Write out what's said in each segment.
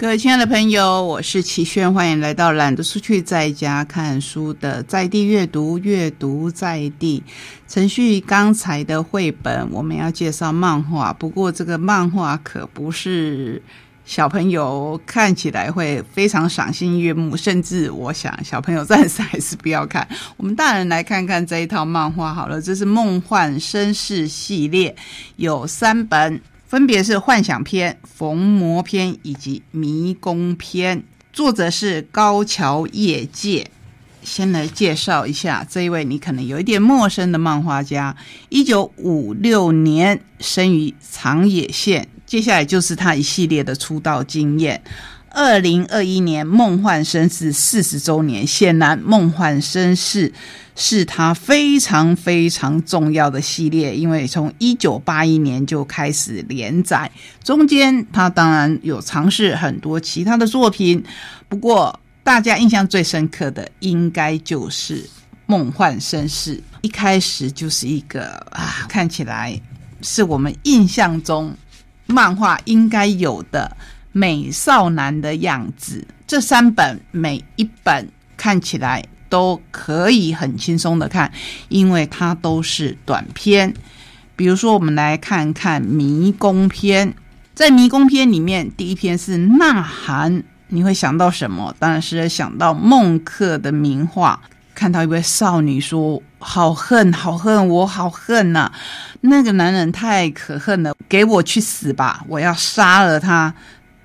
各位亲爱的朋友，我是齐轩，欢迎来到懒得出去在家看书的在地阅读，阅读在地。程序刚才的绘本，我们要介绍漫画，不过这个漫画可不是小朋友看起来会非常赏心悦目，甚至我想小朋友暂时还是不要看。我们大人来看看这一套漫画好了，这是《梦幻绅士》系列，有三本。分别是幻想篇、逢魔篇以及迷宫篇，作者是高桥业介。先来介绍一下这一位你可能有一点陌生的漫画家，一九五六年生于长野县，接下来就是他一系列的出道经验。二零二一年《梦幻绅士》四十周年，显然《梦幻绅士》是他非常非常重要的系列，因为从一九八一年就开始连载，中间他当然有尝试很多其他的作品，不过大家印象最深刻的应该就是《梦幻绅士》，一开始就是一个啊，看起来是我们印象中漫画应该有的。美少男的样子，这三本每一本看起来都可以很轻松的看，因为它都是短篇。比如说，我们来看看迷宫篇，在迷宫篇里面，第一篇是呐喊，你会想到什么？当然是想到孟克的名画，看到一位少女说：“好恨，好恨，我好恨呐！那个男人太可恨了，给我去死吧！我要杀了他。”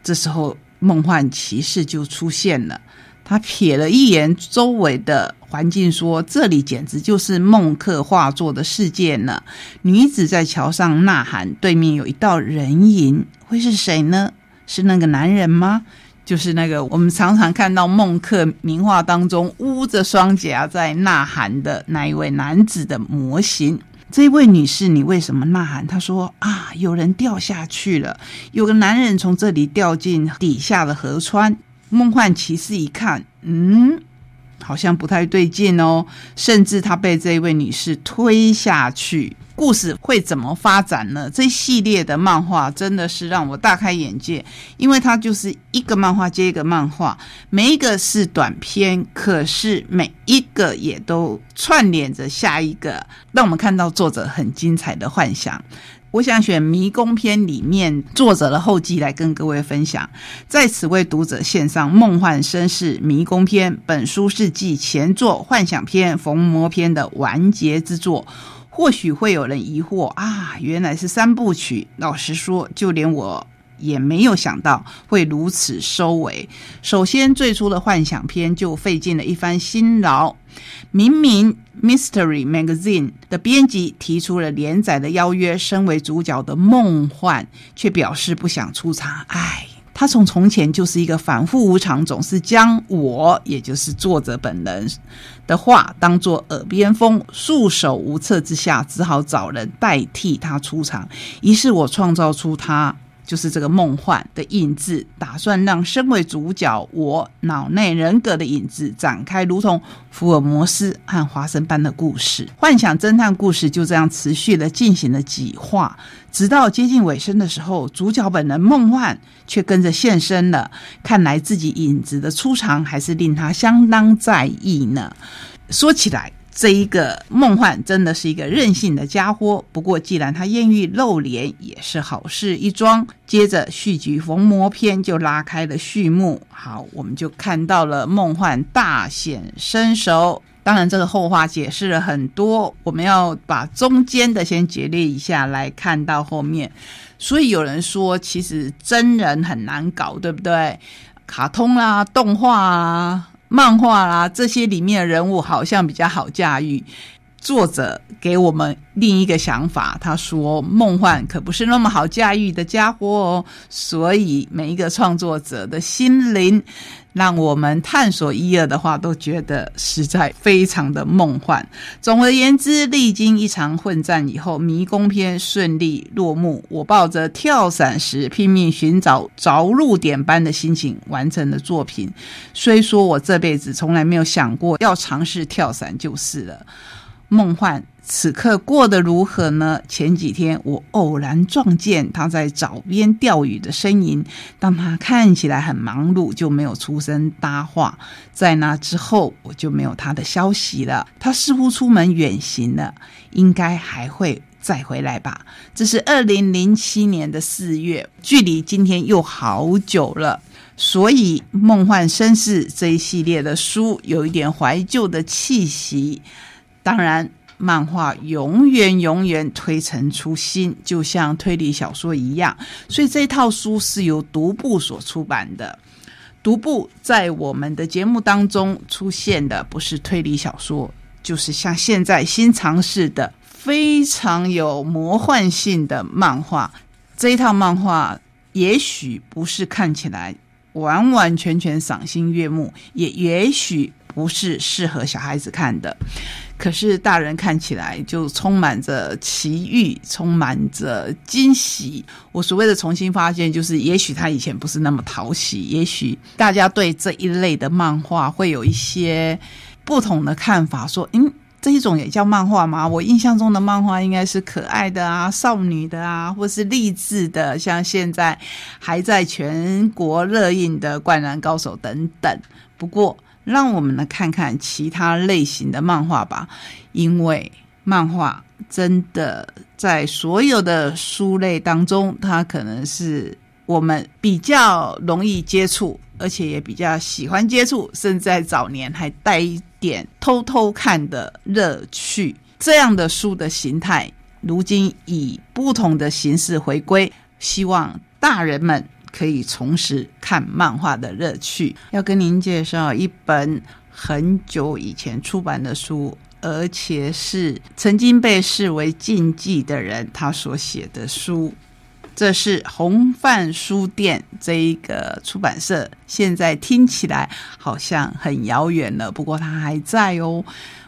这时候，梦幻骑士就出现了。他瞥了一眼周围的环境，说：“这里简直就是梦客画作的世界呢。”女子在桥上呐喊，对面有一道人影，会是谁呢？是那个男人吗？就是那个我们常常看到梦克名画当中捂着双颊在呐喊的那一位男子的模型。这位女士，你为什么呐喊？她说：“啊，有人掉下去了，有个男人从这里掉进底下的河川。”梦幻骑士一看，嗯。好像不太对劲哦，甚至他被这位女士推下去，故事会怎么发展呢？这系列的漫画真的是让我大开眼界，因为它就是一个漫画接一个漫画，每一个是短篇，可是每一个也都串联着下一个，让我们看到作者很精彩的幻想。我想选迷宫篇里面作者的后记来跟各位分享，在此为读者献上《梦幻绅士迷宫篇》。本书是继前作《幻想篇》《逢魔篇》的完结之作。或许会有人疑惑啊，原来是三部曲。老实说，就连我。也没有想到会如此收尾。首先，最初的幻想篇就费尽了一番辛劳。明明《Mystery Magazine》的编辑提出了连载的邀约，身为主角的梦幻却表示不想出场。唉，他从从前就是一个反复无常，总是将我，也就是作者本人的话当做耳边风，束手无策之下，只好找人代替他出场。于是我创造出他。就是这个梦幻的影子，打算让身为主角我脑内人格的影子展开，如同福尔摩斯和华生般的故事。幻想侦探故事就这样持续的进行了几话，直到接近尾声的时候，主角本人梦幻却跟着现身了。看来自己影子的出场还是令他相当在意呢。说起来。这一个梦幻真的是一个任性的家伙。不过，既然他艳遇露脸，也是好事一桩。接着，续集逢魔篇就拉开了序幕。好，我们就看到了梦幻大显身手。当然，这个后话解释了很多，我们要把中间的先截列一下来看到后面。所以有人说，其实真人很难搞，对不对？卡通啦，动画啊。漫画啦，这些里面的人物好像比较好驾驭。作者给我们另一个想法，他说：“梦幻可不是那么好驾驭的家伙哦。”所以每一个创作者的心灵。让我们探索一二的话，都觉得实在非常的梦幻。总而言之，历经一场混战以后，迷宫篇顺利落幕。我抱着跳伞时拼命寻找着陆点般的心情完成的作品。虽说我这辈子从来没有想过要尝试跳伞，就是了。梦幻此刻过得如何呢？前几天我偶然撞见他在沼边钓鱼的身影，当他看起来很忙碌，就没有出声搭话。在那之后，我就没有他的消息了。他似乎出门远行了，应该还会再回来吧。这是二零零七年的四月，距离今天又好久了。所以，《梦幻绅士》这一系列的书有一点怀旧的气息。当然，漫画永远永远推陈出新，就像推理小说一样。所以，这套书是由独步所出版的。独步在我们的节目当中出现的，不是推理小说，就是像现在新尝试的非常有魔幻性的漫画。这一套漫画也许不是看起来。完完全全赏心悦目，也也许不是适合小孩子看的，可是大人看起来就充满着奇遇，充满着惊喜。我所谓的重新发现，就是也许他以前不是那么讨喜，也许大家对这一类的漫画会有一些不同的看法，说嗯。这一种也叫漫画吗？我印象中的漫画应该是可爱的啊、少女的啊，或是励志的，像现在还在全国热映的《灌篮高手》等等。不过，让我们来看看其他类型的漫画吧，因为漫画真的在所有的书类当中，它可能是我们比较容易接触，而且也比较喜欢接触，甚至在早年还带一。点偷偷看的乐趣，这样的书的形态，如今以不同的形式回归，希望大人们可以重拾看漫画的乐趣。要跟您介绍一本很久以前出版的书，而且是曾经被视为禁忌的人他所写的书。这是红范书店这一个出版社，现在听起来好像很遥远了，不过它还在哦。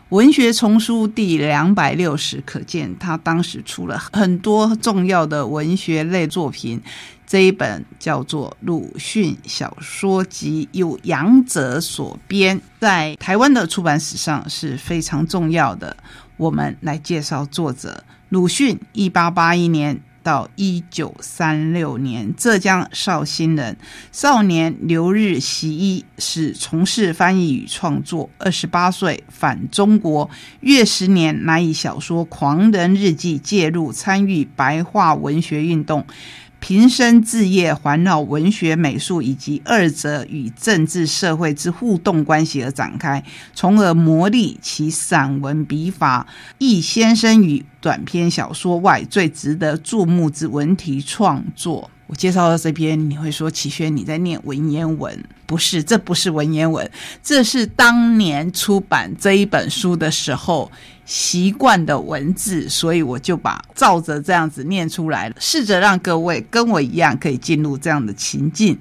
文学丛书第两百六十，可见他当时出了很多重要的文学类作品。这一本叫做《鲁迅小说集》，由杨哲所编，在台湾的出版史上是非常重要的。我们来介绍作者鲁迅，一八八一年。到一九三六年，浙江绍兴人，少年留日习医，是从事翻译与创作。二十八岁返中国，月十年乃以小说《狂人日记》介入参与白话文学运动。平生志业环绕文学、美术以及二者与政治社会之互动关系而展开，从而磨砺其散文笔法。亦先生与短篇小说外最值得注目之文体创作。我介绍到这边，你会说齐轩你在念文言文？不是，这不是文言文，这是当年出版这一本书的时候。习惯的文字，所以我就把照着这样子念出来了，试着让各位跟我一样可以进入这样的情境。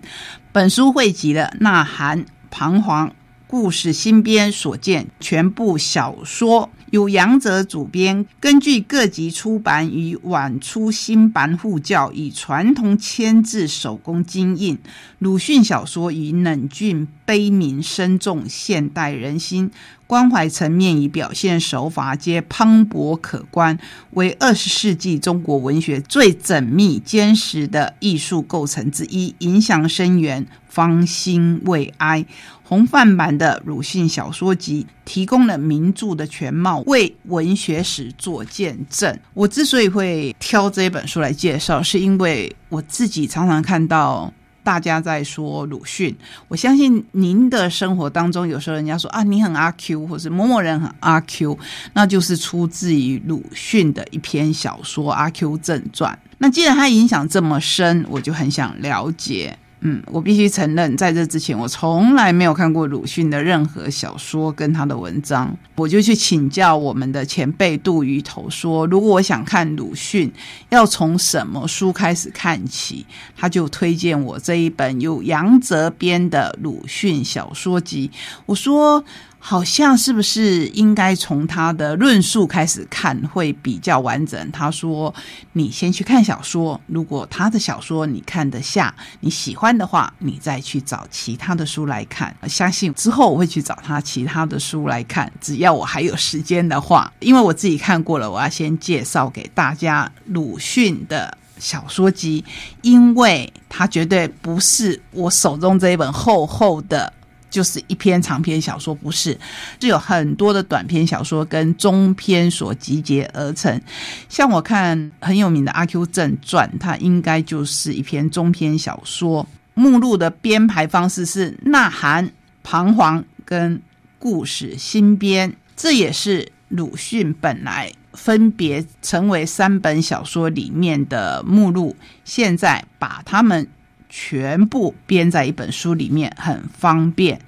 本书汇集了呐喊、彷徨、故事新编所见全部小说。由杨哲主编，根据各级出版与晚出新版互教，以传统铅字手工精印鲁迅小说，以冷峻悲悯深重现代人心关怀层面与表现手法皆磅礴可观，为二十世纪中国文学最缜密坚实的艺术构成之一，影响深远，芳心未哀。红范版的鲁迅小说集提供了名著的全貌，为文学史做见证。我之所以会挑这本书来介绍，是因为我自己常常看到大家在说鲁迅。我相信您的生活当中，有时候人家说啊，你很阿 Q，或是某某人很阿 Q，那就是出自于鲁迅的一篇小说《阿 Q 正传》。那既然他影响这么深，我就很想了解。嗯，我必须承认，在这之前，我从来没有看过鲁迅的任何小说跟他的文章。我就去请教我们的前辈杜鱼头，说如果我想看鲁迅，要从什么书开始看起？他就推荐我这一本由杨泽编的《鲁迅小说集》。我说好像是不是应该从他的论述开始看会比较完整？他说：“你先去看小说，如果他的小说你看得下，你喜欢的话，你再去找其他的书来看。相信之后我会去找他其他的书来看，只要我还有时间的话。因为我自己看过了，我要先介绍给大家鲁迅的小说集，因为他绝对不是我手中这一本厚厚的。”就是一篇长篇小说，不是，是有很多的短篇小说跟中篇所集结而成。像我看很有名的《阿 Q 正传》，它应该就是一篇中篇小说。目录的编排方式是呐喊、彷徨跟故事新编，这也是鲁迅本来分别成为三本小说里面的目录。现在把它们。全部编在一本书里面很方便。《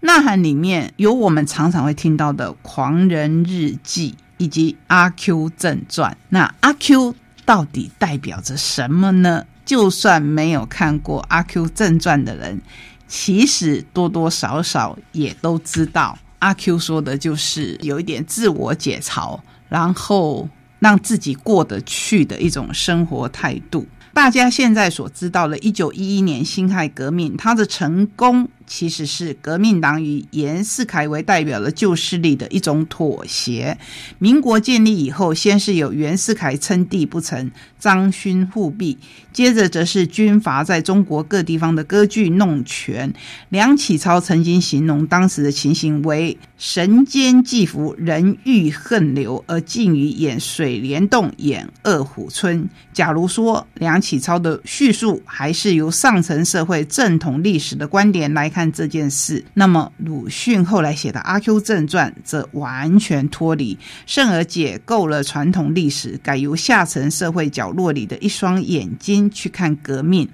呐喊》里面有我们常常会听到的《狂人日记》以及《阿 Q 正传》。那阿 Q 到底代表着什么呢？就算没有看过《阿 Q 正传》的人，其实多多少少也都知道，阿 Q 说的就是有一点自我解嘲，然后让自己过得去的一种生活态度。大家现在所知道的，一九一一年辛亥革命，它的成功。其实是革命党以严世凯为代表的旧势力的一种妥协。民国建立以后，先是有袁世凯称帝不成，张勋复辟，接着则是军阀在中国各地方的割据弄权。梁启超曾经形容当时的情形为“神间寄伏，人欲恨流，而近于演水帘洞，演二虎村”。假如说梁启超的叙述还是由上层社会正统历史的观点来。看这件事，那么鲁迅后来写的《阿 Q 正传》则完全脱离，甚而解构了传统历史，改由下层社会角落里的一双眼睛去看革命，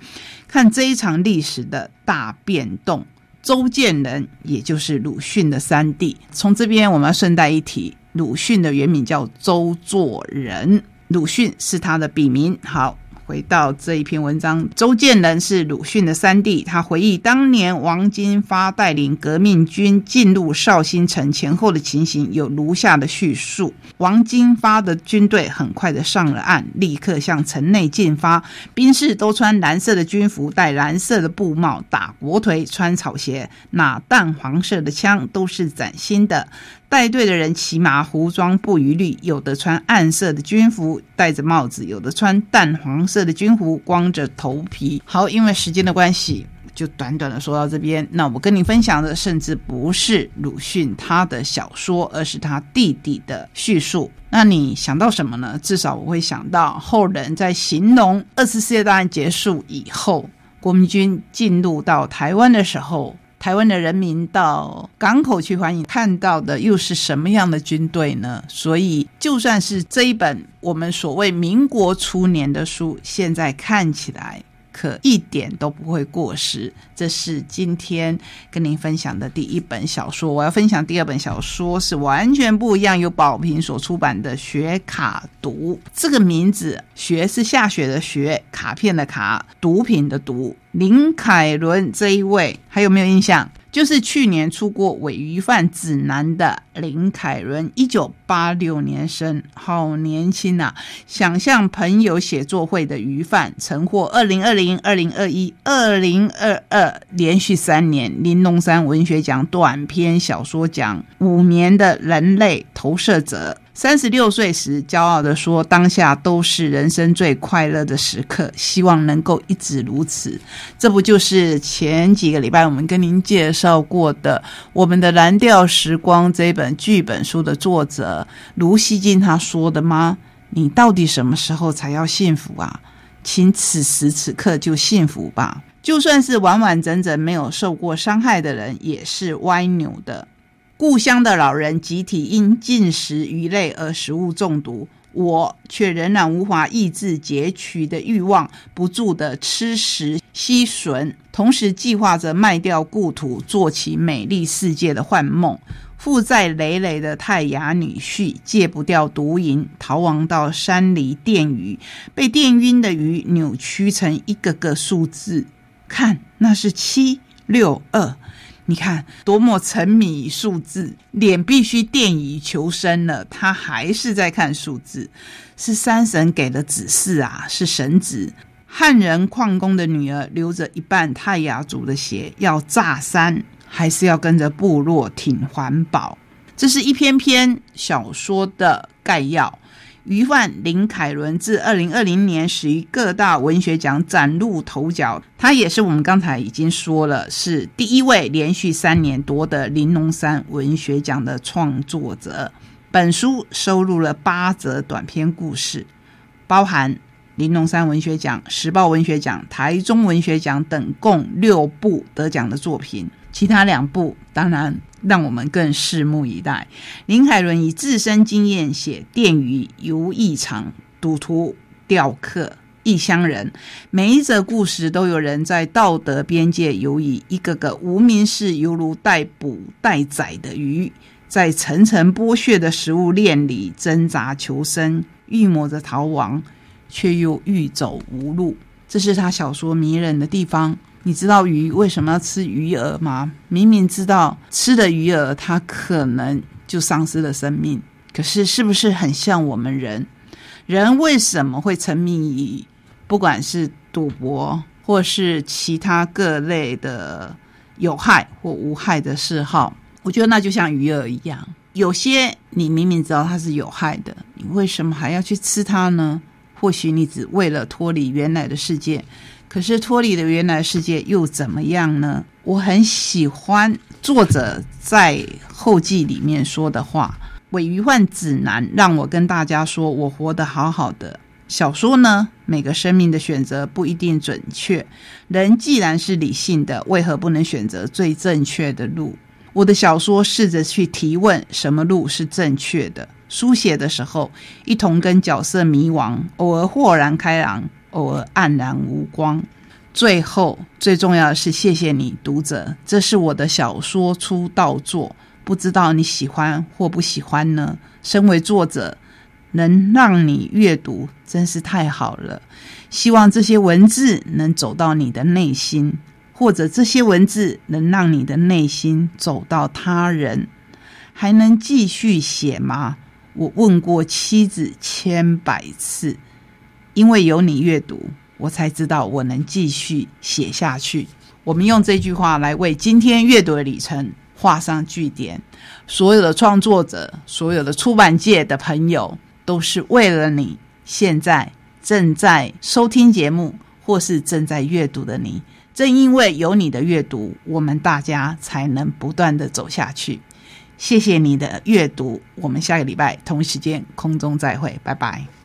看这一场历史的大变动。周建人，也就是鲁迅的三弟。从这边我们要顺带一提，鲁迅的原名叫周作人，鲁迅是他的笔名。好。回到这一篇文章，周建人是鲁迅的三弟。他回忆当年王金发带领革命军进入绍兴城前后的情形，有如下的叙述：王金发的军队很快的上了岸，立刻向城内进发。兵士都穿蓝色的军服，戴蓝色的布帽，打国腿，穿草鞋，那淡黄色的枪，都是崭新的。带队的人骑马，服装不一律，有的穿暗色的军服，戴着帽子；有的穿淡黄色的军服，光着头皮。好，因为时间的关系，就短短的说到这边。那我跟你分享的，甚至不是鲁迅他的小说，而是他弟弟的叙述。那你想到什么呢？至少我会想到后人在形容二次世界大战结束以后，国民军进入到台湾的时候。台湾的人民到港口去欢迎，看到的又是什么样的军队呢？所以，就算是这一本我们所谓民国初年的书，现在看起来。可一点都不会过时。这是今天跟您分享的第一本小说。我要分享第二本小说是完全不一样，由宝瓶所出版的《学卡读》。这个名字“学”是下雪的“学”，卡片的“卡”，毒品的“毒”。林凯伦这一位还有没有印象？就是去年出过《伪鱼贩指南》的林凯伦，一九八六年生，好年轻啊！想象朋友写作会的鱼贩，曾获二零二零、二零二一、二零二二连续三年玲珑山文学奖短篇小说奖五年的人类投射者。三十六岁时，骄傲的说：“当下都是人生最快乐的时刻，希望能够一直如此。”这不就是前几个礼拜我们跟您介绍过的《我们的蓝调时光》这本剧本书的作者卢锡金他说的吗？你到底什么时候才要幸福啊？请此时此刻就幸福吧！就算是完完整整没有受过伤害的人，也是歪扭的。故乡的老人集体因进食鱼类而食物中毒，我却仍然无法抑制拮取的欲望，不住的吃食吸吮，同时计划着卖掉故土，做起美丽世界的幻梦。负债累累的泰雅女婿戒不掉毒瘾，逃亡到山里电鱼，被电晕的鱼扭曲成一个个数字，看那是七六二。你看多么沉迷数字，脸必须电以求生了，他还是在看数字。是山神给的指示啊，是神旨。汉人矿工的女儿留着一半泰雅族的血，要炸山，还是要跟着部落挺环保？这是一篇篇小说的概要。余万林凯伦自二零二零年始于各大文学奖崭露头角，他也是我们刚才已经说了，是第一位连续三年夺得玲珑山文学奖的创作者。本书收录了八则短篇故事，包含玲珑山文学奖、时报文学奖、台中文学奖等共六部得奖的作品。其他两部当然让我们更拭目以待。林海伦以自身经验写电鱼游异常、赌徒钓客、异乡人，每一则故事都有人在道德边界游移，一个个无名氏犹如待捕待宰的鱼，在层层剥削的食物链里挣扎求生，欲谋着逃亡，却又欲走无路。这是他小说迷人的地方。你知道鱼为什么要吃鱼饵吗？明明知道吃的鱼饵，它可能就丧失了生命。可是，是不是很像我们人？人为什么会沉迷于不管是赌博，或是其他各类的有害或无害的嗜好？我觉得那就像鱼饵一样，有些你明明知道它是有害的，你为什么还要去吃它呢？或许你只为了脱离原来的世界。可是脱离了原来世界又怎么样呢？我很喜欢作者在后记里面说的话：“伪鱼患指南让我跟大家说，我活得好好的。”小说呢，每个生命的选择不一定准确。人既然是理性的，为何不能选择最正确的路？我的小说试着去提问：什么路是正确的？书写的时候，一同跟角色迷惘，偶尔豁然开朗。偶尔黯然无光。最后，最重要的是，谢谢你，读者。这是我的小说出道作，不知道你喜欢或不喜欢呢？身为作者，能让你阅读，真是太好了。希望这些文字能走到你的内心，或者这些文字能让你的内心走到他人。还能继续写吗？我问过妻子千百次。因为有你阅读，我才知道我能继续写下去。我们用这句话来为今天阅读的里程画上句点。所有的创作者，所有的出版界的朋友，都是为了你现在正在收听节目或是正在阅读的你。正因为有你的阅读，我们大家才能不断的走下去。谢谢你的阅读，我们下个礼拜同时间空中再会，拜拜。